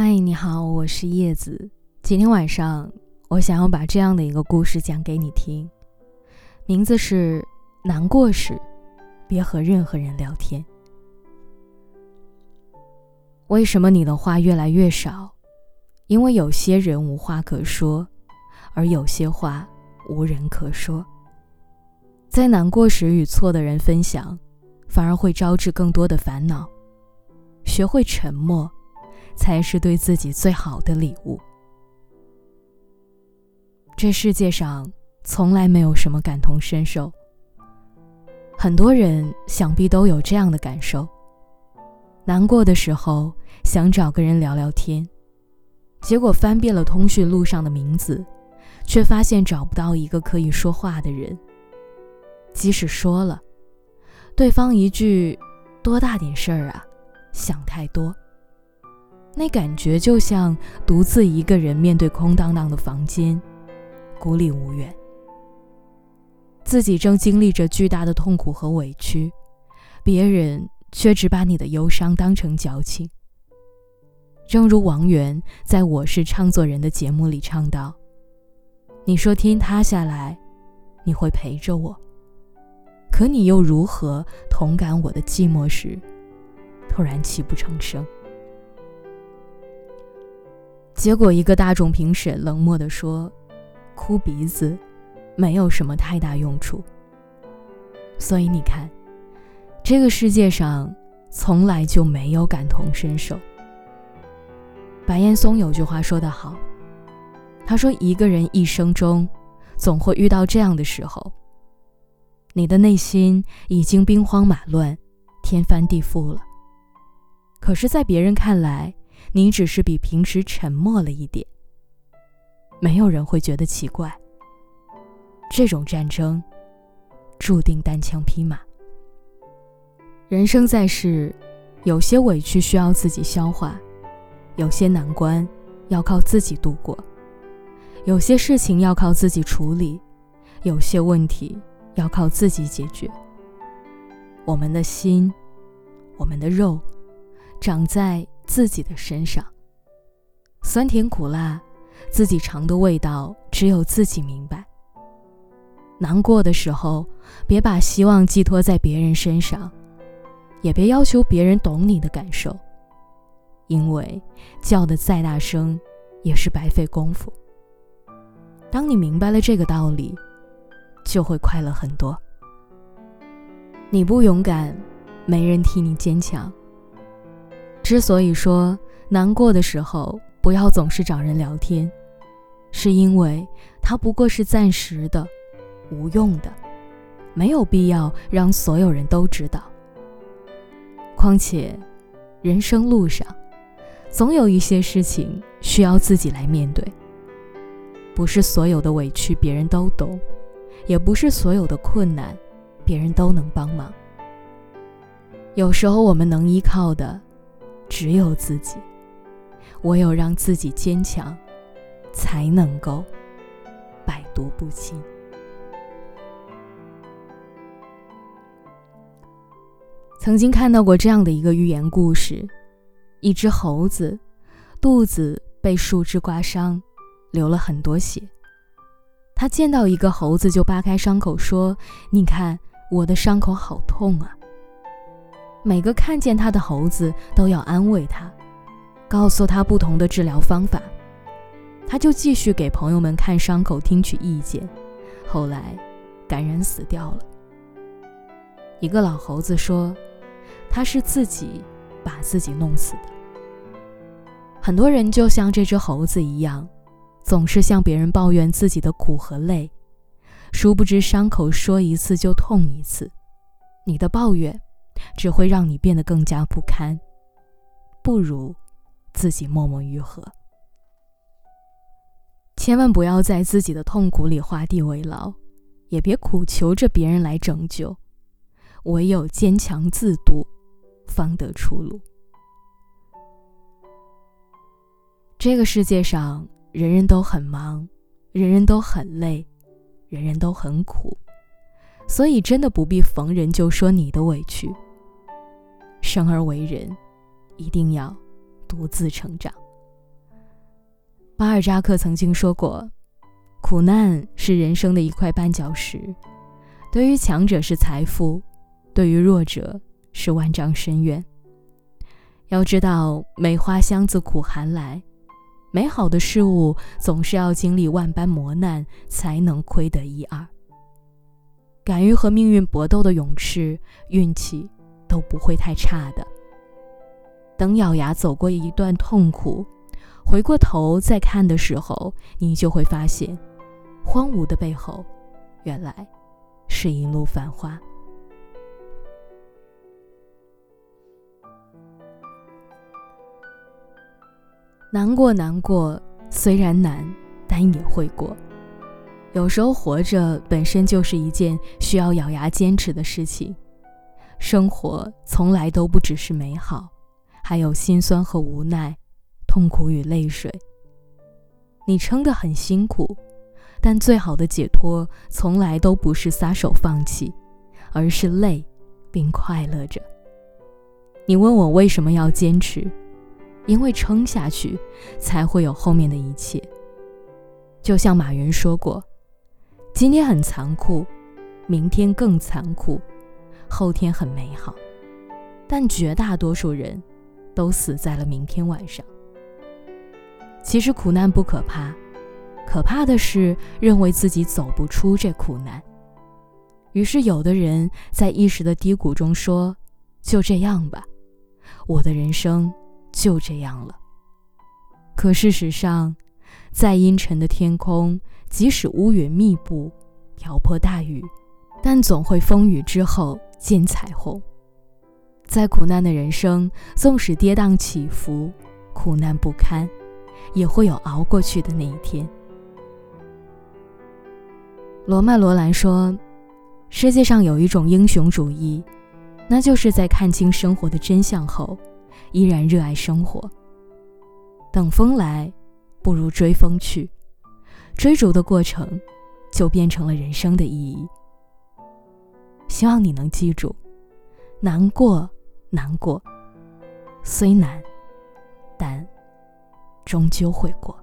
嗨，你好，我是叶子。今天晚上，我想要把这样的一个故事讲给你听，名字是“难过时，别和任何人聊天”。为什么你的话越来越少？因为有些人无话可说，而有些话无人可说。在难过时与错的人分享，反而会招致更多的烦恼。学会沉默。才是对自己最好的礼物。这世界上从来没有什么感同身受。很多人想必都有这样的感受：难过的时候想找个人聊聊天，结果翻遍了通讯录上的名字，却发现找不到一个可以说话的人。即使说了，对方一句“多大点事儿啊，想太多”。那感觉就像独自一个人面对空荡荡的房间，孤立无援。自己正经历着巨大的痛苦和委屈，别人却只把你的忧伤当成矫情。正如王源在我是唱作人的节目里唱道：“你说天塌下来，你会陪着我，可你又如何同感我的寂寞时，突然泣不成声？”结果，一个大众评审冷漠地说：“哭鼻子，没有什么太大用处。”所以你看，这个世界上从来就没有感同身受。白岩松有句话说得好，他说：“一个人一生中，总会遇到这样的时候，你的内心已经兵荒马乱、天翻地覆了，可是，在别人看来，”你只是比平时沉默了一点，没有人会觉得奇怪。这种战争注定单枪匹马。人生在世，有些委屈需要自己消化，有些难关要靠自己度过，有些事情要靠自己处理，有些问题要靠自己解决。我们的心，我们的肉，长在。自己的身上，酸甜苦辣，自己尝的味道只有自己明白。难过的时候，别把希望寄托在别人身上，也别要求别人懂你的感受，因为叫的再大声，也是白费功夫。当你明白了这个道理，就会快乐很多。你不勇敢，没人替你坚强。之所以说难过的时候不要总是找人聊天，是因为它不过是暂时的、无用的，没有必要让所有人都知道。况且，人生路上，总有一些事情需要自己来面对。不是所有的委屈别人都懂，也不是所有的困难别人都能帮忙。有时候我们能依靠的。只有自己，唯有让自己坚强，才能够百毒不侵。曾经看到过这样的一个寓言故事：一只猴子肚子被树枝刮伤，流了很多血。他见到一个猴子就扒开伤口说：“你看，我的伤口好痛啊。”每个看见他的猴子都要安慰他，告诉他不同的治疗方法。他就继续给朋友们看伤口，听取意见。后来，感染死掉了。一个老猴子说：“他是自己把自己弄死的。”很多人就像这只猴子一样，总是向别人抱怨自己的苦和累，殊不知伤口说一次就痛一次。你的抱怨。只会让你变得更加不堪，不如自己默默愈合。千万不要在自己的痛苦里画地为牢，也别苦求着别人来拯救，唯有坚强自渡，方得出路。这个世界上，人人都很忙，人人都很累，人人都很苦，所以真的不必逢人就说你的委屈。生而为人，一定要独自成长。巴尔扎克曾经说过：“苦难是人生的一块绊脚石，对于强者是财富，对于弱者是万丈深渊。”要知道，梅花香自苦寒来，美好的事物总是要经历万般磨难才能窥得一二。敢于和命运搏斗的勇士，运气都不会太差的。等咬牙走过一段痛苦，回过头再看的时候，你就会发现，荒芜的背后，原来是一路繁花。难过，难过，虽然难，但也会过。有时候活着本身就是一件需要咬牙坚持的事情。生活从来都不只是美好，还有心酸和无奈，痛苦与泪水。你撑得很辛苦，但最好的解脱从来都不是撒手放弃，而是累，并快乐着。你问我为什么要坚持？因为撑下去，才会有后面的一切。就像马云说过：“今天很残酷，明天更残酷，后天很美好，但绝大多数人都死在了明天晚上。”其实苦难不可怕，可怕的是认为自己走不出这苦难。于是，有的人在一时的低谷中说：“就这样吧，我的人生。”就这样了。可事实上，再阴沉的天空，即使乌云密布、瓢泼大雨，但总会风雨之后见彩虹。再苦难的人生，纵使跌宕起伏、苦难不堪，也会有熬过去的那一天。罗曼·罗兰说：“世界上有一种英雄主义，那就是在看清生活的真相后。”依然热爱生活。等风来，不如追风去。追逐的过程，就变成了人生的意义。希望你能记住：难过，难过，虽难，但终究会过。